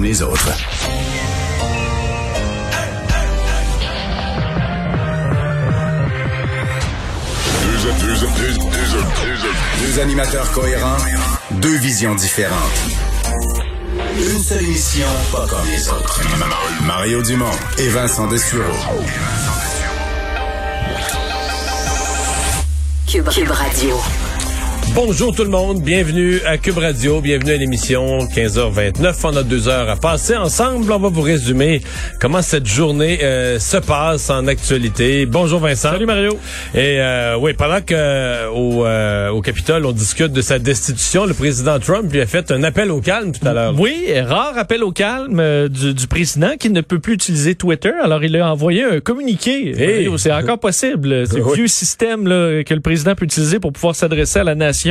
Les autres. Deux animateurs cohérents, deux visions différentes. Une seule émission, pas comme les autres. Mario Dumont et Vincent Dessureau. Cube, Cube Radio. Bonjour tout le monde, bienvenue à Cube Radio, bienvenue à l'émission 15h29. On a deux heures à passer ensemble. On va vous résumer comment cette journée euh, se passe en actualité. Bonjour Vincent. Salut Mario. Et euh, oui, pendant que au, euh, au Capitole on discute de sa destitution, le président Trump lui a fait un appel au calme tout à l'heure. Oui, rare appel au calme euh, du, du président qui ne peut plus utiliser Twitter. Alors il a envoyé un communiqué. Hey. C'est encore possible. C'est le Oui. vieux système là, que le président peut utiliser pour pouvoir s'adresser à la nation.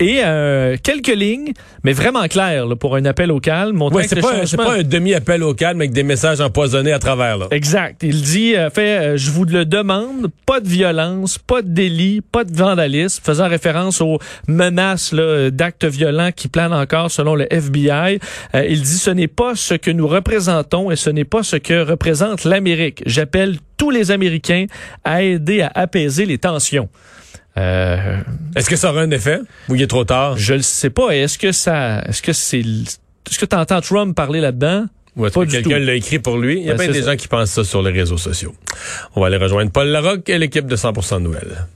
Et euh, quelques lignes, mais vraiment claires là, pour un appel au calme. Ouais, c'est pas, changement- pas un demi-appel au calme avec des messages empoisonnés à travers. Là. Exact. Il dit, euh, fait, euh, je vous le demande, pas de violence, pas de délit, pas de vandalisme, faisant référence aux menaces d'actes violents qui planent encore selon le FBI. Euh, il dit, ce n'est pas ce que nous représentons et ce n'est pas ce que représente l'Amérique. J'appelle tous les Américains à aider à apaiser les tensions. Euh, Est-ce que ça aura un effet ou il est trop tard? je le sais pas. Est-ce que ça, est-ce que c'est, est-ce que tu entends Trump parler là-dedans? Ou est-ce Pas que quelqu'un l'a écrit pour lui? Il y a Ben, bien des ça. gens qui pensent ça sur les réseaux sociaux. On va aller rejoindre Paul Larocque et l'équipe de 100% Nouvelles.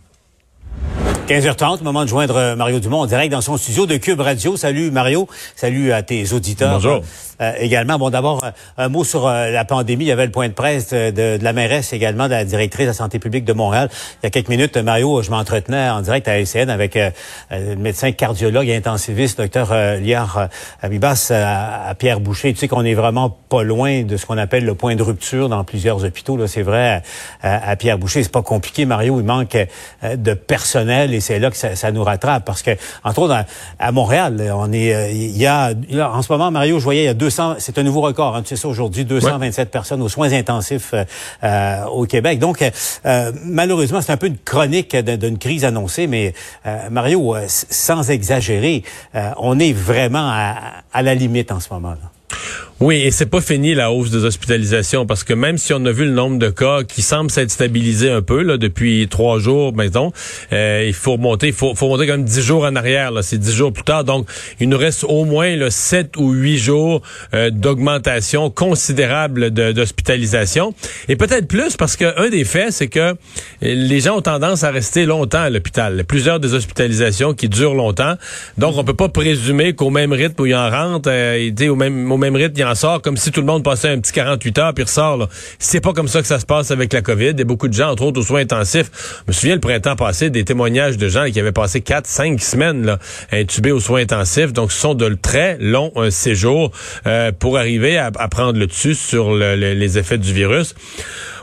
15h30, moment de joindre euh, Mario Dumont en direct dans son studio de Cube Radio. Salut Mario, salut à tes auditeurs. Bonjour. Euh, également, bon d'abord, euh, un mot sur euh, la pandémie. Il y avait le point de presse de, de- de la mairesse également, de la directrice de la santé publique de Montréal. Il y a quelques minutes, Mario, je m'entretenais en direct à LCN avec euh, le médecin cardiologue et intensiviste, docteur Liard Abibas, à, à Pierre Boucher. Tu sais qu'on est vraiment pas loin de ce qu'on appelle le point de rupture dans plusieurs hôpitaux. Là, c'est vrai à, à Pierre Boucher. C'est pas compliqué, Mario. Il manque de personnel et c'est là que ça, ça nous rattrape parce que entre autres à, à Montréal, on est, euh, il y a là, en ce moment, Mario, je voyais il y a 200, c'est un nouveau record. Hein, tu sais ça aujourd'hui, 227 personnes aux soins intensifs euh, euh, au Québec. Donc euh, malheureusement, c'est un peu une chronique d'une crise annoncée, mais euh, Mario, euh, sans exagérer, euh, on est vraiment à, à la limite en ce moment. Là. Oui, et c'est pas fini la hausse des hospitalisations parce que même si on a vu le nombre de cas qui semble s'être stabilisé un peu là depuis trois jours, mettons, euh, il faut remonter, il faut, faut remonter comme dix jours en arrière. C'est dix jours plus tard, donc il nous reste au moins là, sept ou huit jours euh, d'augmentation considérable d'hospitalisation et peut-être plus parce que un des faits, c'est que les gens ont tendance à rester longtemps à l'hôpital. Plusieurs des hospitalisations qui durent longtemps, donc on peut pas présumer qu'au même rythme où il en rentre, euh, au même au même rythme il en sort comme si tout le monde passait un petit 48 heures puis ressort. là. C'est pas comme ça que ça se passe avec la COVID. A beaucoup de gens, entre autres aux soins intensifs. Je me souviens le printemps passé des témoignages de gens qui avaient passé 4, 5 semaines là, intubés aux soins intensifs. Donc ce sont de très longs euh, séjours euh, pour arriver à, prendre le dessus sur le- le- les effets du virus.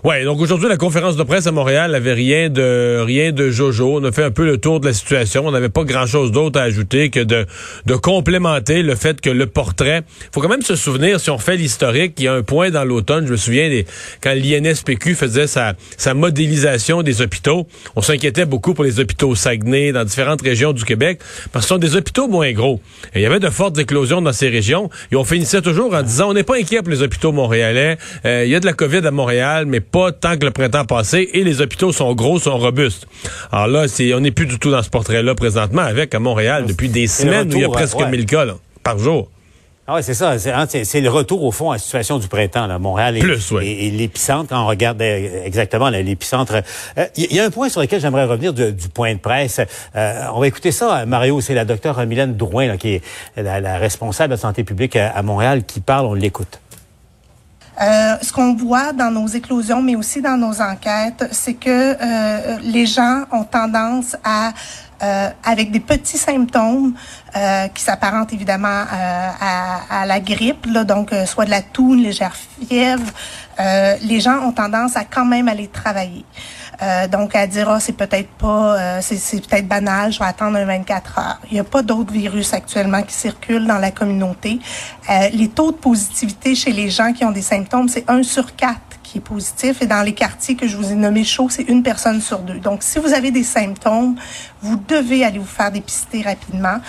Ouais, donc aujourd'hui la conférence de presse à Montréal avait rien de rien de jojo. On a fait un peu le tour de la situation. On n'avait pas grand-chose d'autre à ajouter que de de complémenter le fait que le portrait. Faut quand même se souvenir si on refait l'historique, il y a un point dans l'automne, je me souviens des, quand l'INSPQ faisait sa sa modélisation des hôpitaux, on s'inquiétait beaucoup pour les hôpitaux au Saguenay dans différentes régions du Québec parce que ce sont des hôpitaux moins gros. Et il y avait de fortes éclosions dans ces régions et on finissait toujours en disant on n'est pas inquiet pour les hôpitaux montréalais. Euh, il y a de la COVID à Montréal, mais pas tant que le printemps passé et les hôpitaux sont gros, sont robustes. Alors là, c'est on n'est plus du tout dans ce portrait-là présentement avec à Montréal depuis des semaines où il y a retour, presque ouais. 1000 cas là, par jour. Ah ouais, c'est ça. C'est, hein, c'est- le retour au fond à la situation du printemps. Là. Montréal est, oui. l'épicentre quand on regarde euh, exactement l'épicentre. Euh, Il y, a un point sur lequel j'aimerais revenir du point de presse. Euh, on va écouter ça, Mario. C'est la docteure Mylène Drouin là, qui est la, la responsable de la santé publique à, à Montréal qui parle. On l'écoute. Euh, ce qu'on voit dans nos éclosions, mais aussi dans nos enquêtes, c'est que euh, les gens ont tendance à euh, avec des petits symptômes qui s'apparentent évidemment à, la grippe, donc soit de la toux, une légère fièvre, les gens ont tendance à quand même aller travailler. Donc à dire ah c'est peut-être pas c'est peut-être banal, je vais attendre un 24 heures. Il n'y a pas d'autres virus actuellement qui circulent dans la communauté. les taux de positivité chez les gens qui ont des symptômes, c'est 1 sur 4 qui est positif. Et dans les quartiers que je vous ai nommés chauds, c'est une personne sur deux. Donc, si vous avez des symptômes, vous devez aller vous faire dépister rapidement.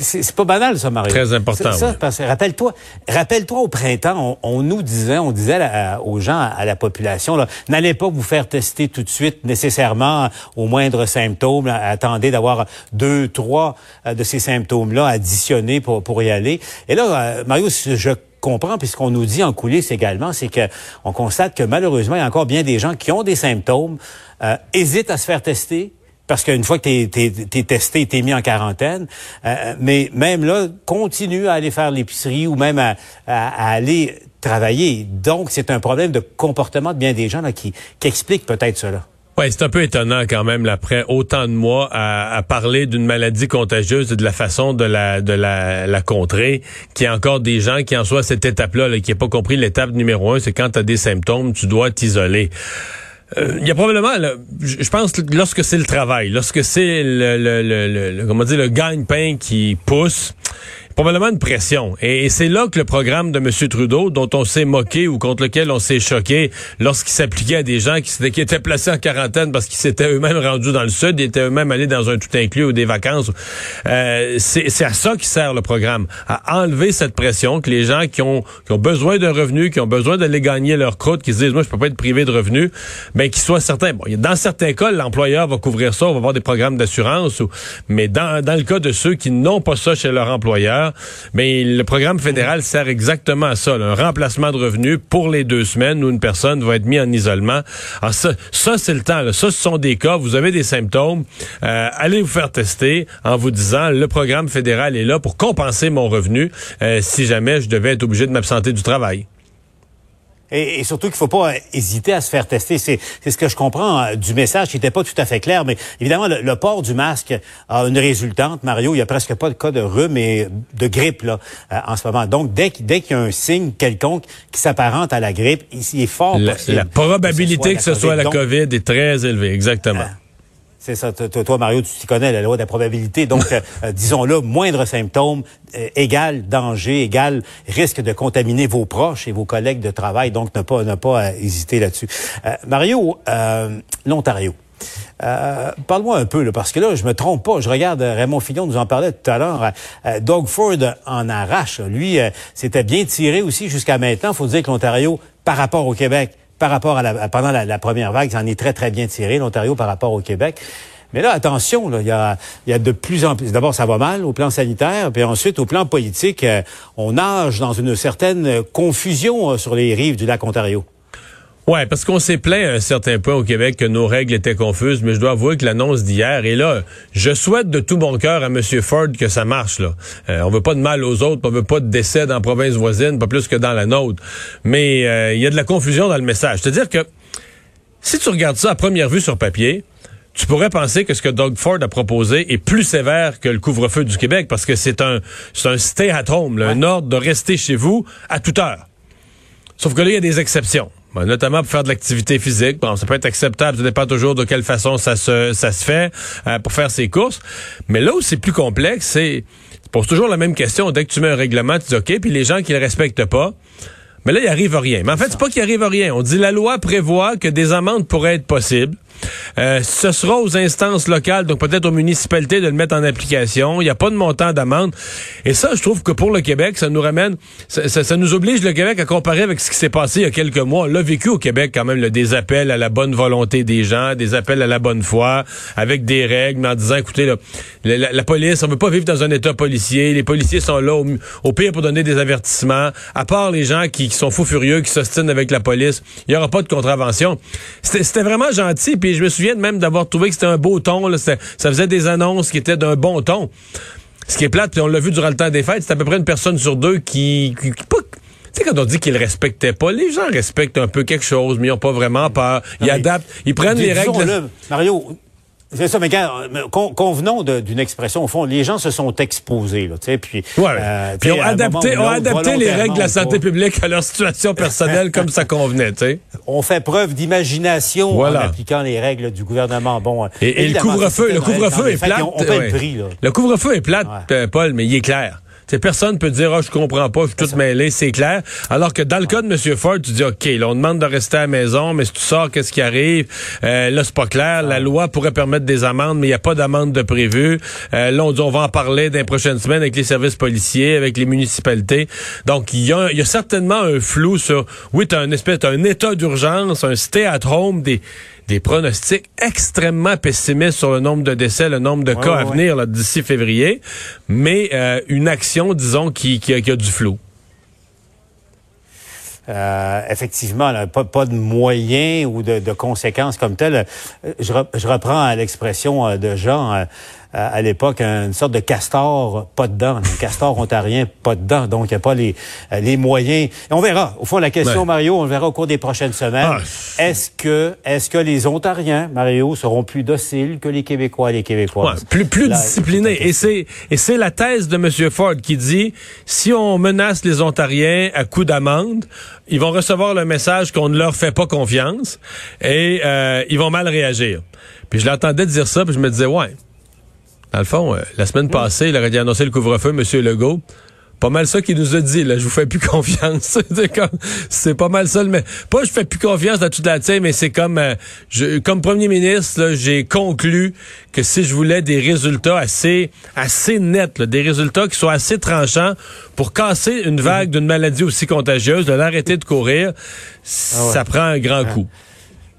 C'est pas banal, ça, Mario. Très important. Ça, parce que rappelle-toi, rappelle-toi au printemps, on, nous disait, on disait aux gens, à la population, n'allez pas vous faire tester tout de suite nécessairement au moindre symptôme. attendez d'avoir deux, trois euh, de ces symptômes-là additionnés pour, pour y aller. Et là, euh, Mario, je comprend, puisqu'on nous dit en coulisses également, c'est que on constate que malheureusement, il y a encore bien des gens qui ont des symptômes, euh, hésitent à se faire tester, parce qu'une fois que tu es, testé, tu es mis en quarantaine. Euh, mais même là, continue à aller faire l'épicerie ou même à, aller travailler. Donc, c'est un problème de comportement de bien des gens là, qui, qui explique peut-être cela. Ouais, c'est un peu étonnant quand même, après autant de mois, à, parler d'une maladie contagieuse et de la façon de la de la, la contrer, qu'il y a encore des gens qui en soient à cette étape-là, là, qui n'aient pas compris l'étape numéro un, c'est quand tu as des symptômes, tu dois t'isoler. Euh, il y a probablement, je pense, lorsque c'est le travail, lorsque c'est le, le, le, le, comment dire, le gagne-pain qui pousse, probablement une pression. Et, c'est là que le programme de M. Trudeau, dont on s'est moqué ou contre lequel on s'est choqué lorsqu'il s'appliquait à des gens qui, étaient placés en quarantaine parce qu'ils s'étaient eux-mêmes rendus dans le sud, ils étaient eux-mêmes allés dans un tout inclus ou des vacances. Euh, c'est à ça qui sert le programme, à enlever cette pression que les gens qui ont, qui ont besoin d'un revenu, qui ont besoin d'aller gagner leur croûte, qui se disent, moi, je peux pas être privé de revenus, mais ben, qu'ils soient certains. Bon, dans certains cas, l'employeur va couvrir ça, on va avoir des programmes d'assurance, mais dans, dans le cas de ceux qui n'ont pas ça chez leur employeur, mais le programme fédéral sert exactement à ça, un remplacement de revenus pour les deux semaines où une personne va être mise en isolement. Alors ça, ça c'est le temps. Ça, ce sont des cas. Vous avez des symptômes. Euh, allez vous faire tester en vous disant le programme fédéral est là pour compenser mon revenu euh, si jamais je devais être obligé de m'absenter du travail. Et, surtout qu'il faut pas hésiter à se faire tester. C'est ce que je comprends euh, du message qui n'était pas tout à fait clair. Mais évidemment, le, port du masque a une résultante. Mario, il y a presque pas de cas de rhume et de grippe là euh, en ce moment. Donc, dès, dès qu'il y a un signe quelconque qui s'apparente à la grippe, il, est fort la, La probabilité que ce soit, la, COVID est très élevée, exactement. Euh, c'est ça. Toi, Mario, tu t'y connais, la loi de la probabilité. Donc, euh, euh, disons-le, moindre symptôme euh, égal danger, égal risque de contaminer vos proches et vos collègues de travail. Donc, ne pas, ne pas hésiter là-dessus. Mario, l'Ontario. Parle-moi un peu, là, parce que là, je me trompe pas. Je regarde, Raymond Fillon nous en parlait tout à l'heure. Doug Ford en arrache. Lui, c'était bien tiré aussi jusqu'à maintenant. Il faut dire que l'Ontario, par rapport au Québec, par rapport à la, pendant la, première vague, ça en est très, très bien tiré, l'Ontario, par rapport au Québec. Mais là, attention, il, y a, y a de plus en plus... D'abord, ça va mal au plan sanitaire, puis ensuite, au plan politique, euh, on nage dans une certaine confusion euh, sur les rives du lac Ontario. Ouais, parce qu'on s'est plaint à un certain point au Québec que nos règles étaient confuses, mais je dois avouer que l'annonce d'hier, et là, je souhaite de tout mon cœur à M. Ford que ça marche. Là. Euh, on veut pas de mal aux autres, on veut pas de décès dans la province voisine, pas plus que dans la nôtre. Mais euh, il y a de la confusion dans le message. C'est-à-dire que si tu regardes ça à première vue sur papier, tu pourrais penser que ce que Doug Ford a proposé est plus sévère que le couvre-feu du Québec parce que c'est un, c'est un stay at home, un ordre de rester chez vous à toute heure. Sauf que là, il y a des exceptions. Ben, notamment pour faire de l'activité physique. Bon, ça peut être acceptable, ça dépend toujours de quelle façon ça se, ça se fait euh, pour faire ses courses. Mais là où c'est plus complexe, c'est tu poses toujours la même question. Dès que tu mets un règlement, tu dis OK, puis les gens qui le respectent pas, mais là, il arrive rien. Mais en fait, c'est pas qu'il arrive rien. On dit la loi prévoit que des amendes pourraient être possibles. Euh, ce sera aux instances locales, donc peut-être aux municipalités de le mettre en application. Il n'y a pas de montant d'amende. Et ça, je trouve que pour le Québec, ça nous ramène, ça, nous oblige le Québec à comparer avec ce qui s'est passé il y a quelques mois. On l'a vécu au Québec quand même, des appels à la bonne volonté des gens, des appels à la bonne foi, avec des règles, mais en disant, écoutez, la, police, on veut pas vivre dans un état policier. Les policiers sont là au, pire pour donner des avertissements. À part les gens qui, qui sont fous furieux, qui s'ostinent avec la police, il n'y aura pas de contravention. C'était vraiment gentil. Puis je me souviens même d'avoir trouvé que c'était un beau ton. Là, ça faisait des annonces qui étaient d'un bon ton. Ce qui est plate, puis on l'a vu durant le temps des fêtes, c'est à peu près une personne sur deux qui, qui, tu sais, quand on dit qu'ils respectaient pas, les gens respectent un peu quelque chose, mais ils n'ont pas vraiment peur. Ils adaptent, ils prennent les règles. Mario, C'est ça, mais convenons d'une expression. Au fond, les gens se sont exposés, là, tu sais, puis... Ouais, euh, puis, ont adapté, les règles de la santé publique à leur situation personnelle comme ça convenait, tu sais. On fait preuve d'imagination en appliquant les règles du gouvernement. Bon, et, le couvre-feu, le couvre-feu est plate. On, le prix, là. Le couvre-feu est plate, Paul, mais il est clair. T'sais, personne peut dire, oh, je comprends pas, je suis tout mêlé, c'est clair. Alors que dans le cas de M. Ford, tu dis, OK, là, on demande de rester à la maison, mais si tu sors, qu'est-ce qui arrive? Euh, là, c'est pas clair. La loi pourrait permettre des amendes, mais il n'y a pas d'amende de prévu. Euh, là, on dit, on va en parler dans les prochaines semaines avec les services policiers, avec les municipalités. Donc, il y a, y a certainement un flou sur, oui, t'as un espèce, t'as un état d'urgence, un stay at home, des, des pronostics extrêmement pessimistes sur le nombre de décès, le nombre de cas à venir d'ici février, mais euh, une action, disons, qui, qui, qui a du flou. Euh, effectivement, pas, pas, de moyens ou de, de conséquences comme telles. Je, je reprends l'expression euh, de Jean à l'époque une sorte de castor pas dedans, un castor ontarien pas dedans. Donc, il n'y a pas les, les moyens. on verra. Au fond, la question, Mario, on verra au cours des prochaines semaines. Ah, est-ce que, est-ce que les Ontariens, Mario, seront plus dociles que les Québécois et les Québécoises? plus, plus disciplinés. Et c'est, et c'est la thèse de M. Ford qui dit, si on menace les Ontariens à coup d'amende, ils vont recevoir le message qu'on ne leur fait pas confiance et euh, ils vont mal réagir. Puis je l'entendais dire ça, puis je me disais, ouais, dans le fond, euh, la semaine passée, il aurait annoncé le couvre-feu, M. Legault. Pas mal ça qu'il nous a dit, là. Je vous fais plus confiance. c'est pas mal ça. Mais pas je fais plus confiance à toute la tête, mais c'est comme, euh, je, comme premier ministre, j'ai conclu que si je voulais des résultats assez, assez nets, des résultats qui soient assez tranchants pour casser une vague d'une maladie aussi contagieuse, de l'arrêter de courir, ah ça prend un grand coup.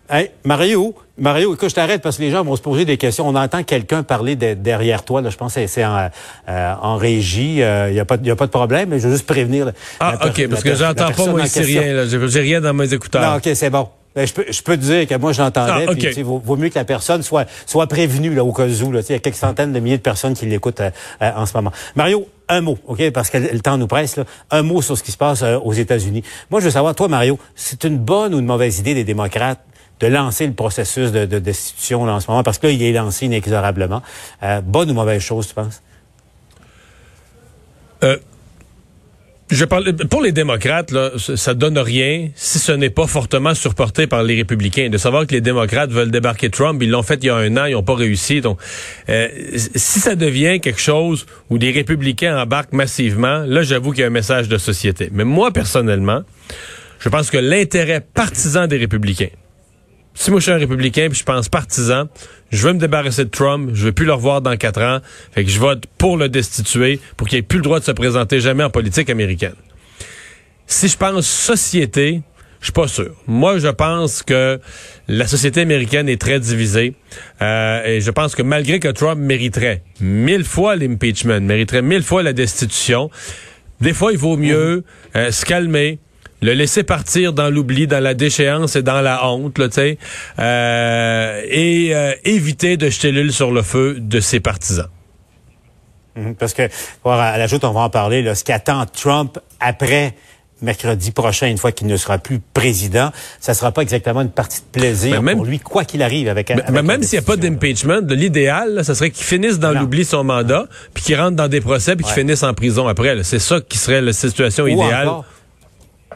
Hey, Mario, Mario, écoute, je t'arrête parce que les gens vont se poser des questions. On entend quelqu'un parler derrière toi. Là, je pense que c'est en, euh, en, régie. Il euh, n'y a, pas, y a pas de problème, mais je veux juste prévenir. Ah, OK, parce que j'entends pas, moi, ici rien. J'ai rien dans mes écouteurs. Non, OK, c'est bon. Ben, je, peux, je peux te dire que moi, je l'entendais. Ah, puis, vaut, vaut mieux que la personne soit, soit prévenue là, au cas où. Là, il y a quelques centaines de milliers de personnes qui l'écoutent euh, en ce moment. Mario, un mot, OK, parce que le temps nous presse. Là, un mot sur ce qui se passe aux États-Unis. Moi, je veux savoir, toi, Mario, c'est une bonne ou une mauvaise idée des démocrates de lancer le processus de, destitution en ce moment, parce que là, il est lancé inexorablement. Euh, bonne ou mauvaise chose, tu penses? Euh, je parle, pour les démocrates, là, ça donne rien si ce n'est pas fortement supporté par les républicains. De savoir que les démocrates veulent débarquer Trump, ils l'ont fait il y a un an, ils n'ont pas réussi. Donc, euh, si ça devient quelque chose où des républicains embarquent massivement, là, j'avoue qu'il y a un message de société. Mais moi, personnellement, je pense que l'intérêt partisan des républicains, si moi je suis un républicain puis je pense partisan, je veux me débarrasser de Trump, je veux plus le revoir dans quatre ans, fait que je vote pour le destituer, pour qu'il ait plus le droit de se présenter jamais en politique américaine. Si je pense société, je suis pas sûr. Moi, je pense que la société américaine est très divisée. Euh, et je pense que malgré que Trump mériterait mille fois l'impeachment, mériterait mille fois la destitution, des fois, il vaut mieux euh, se calmer, le laisser partir dans l'oubli, dans la déchéance et dans la honte, là, euh, et euh, éviter de jeter l'huile sur le feu de ses partisans. Mhm, parce que, à la on va en parler, là, ce qu'attend Trump après mercredi prochain, une fois qu'il ne sera plus président, ça sera pas exactement une partie de plaisir pour lui, quoi qu'il arrive avec, mais, Même s'il n'y a pas d'impeachment, l'idéal, ça serait qu'il finisse dans l'oubli son mandat, puis qu'il rentre dans des procès, puis qu'il finisse en prison après. C'est ça qui serait la situation idéale.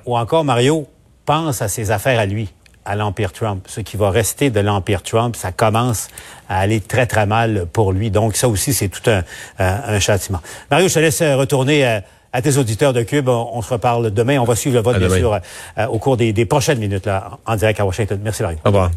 Ou encore, Mario, pense à ses affaires à lui, à l'Empire Trump. Ce qui va rester de l'Empire Trump, ça commence à aller très, très mal pour lui. Donc, ça aussi, c'est tout un, un, châtiment. Mario, je te laisse retourner à, à tes auditeurs de Cube. On, se reparle demain. On va suivre le vote, bien sûr, euh, au cours des, des, prochaines minutes là, en direct à Washington. Merci, Mario. Au revoir.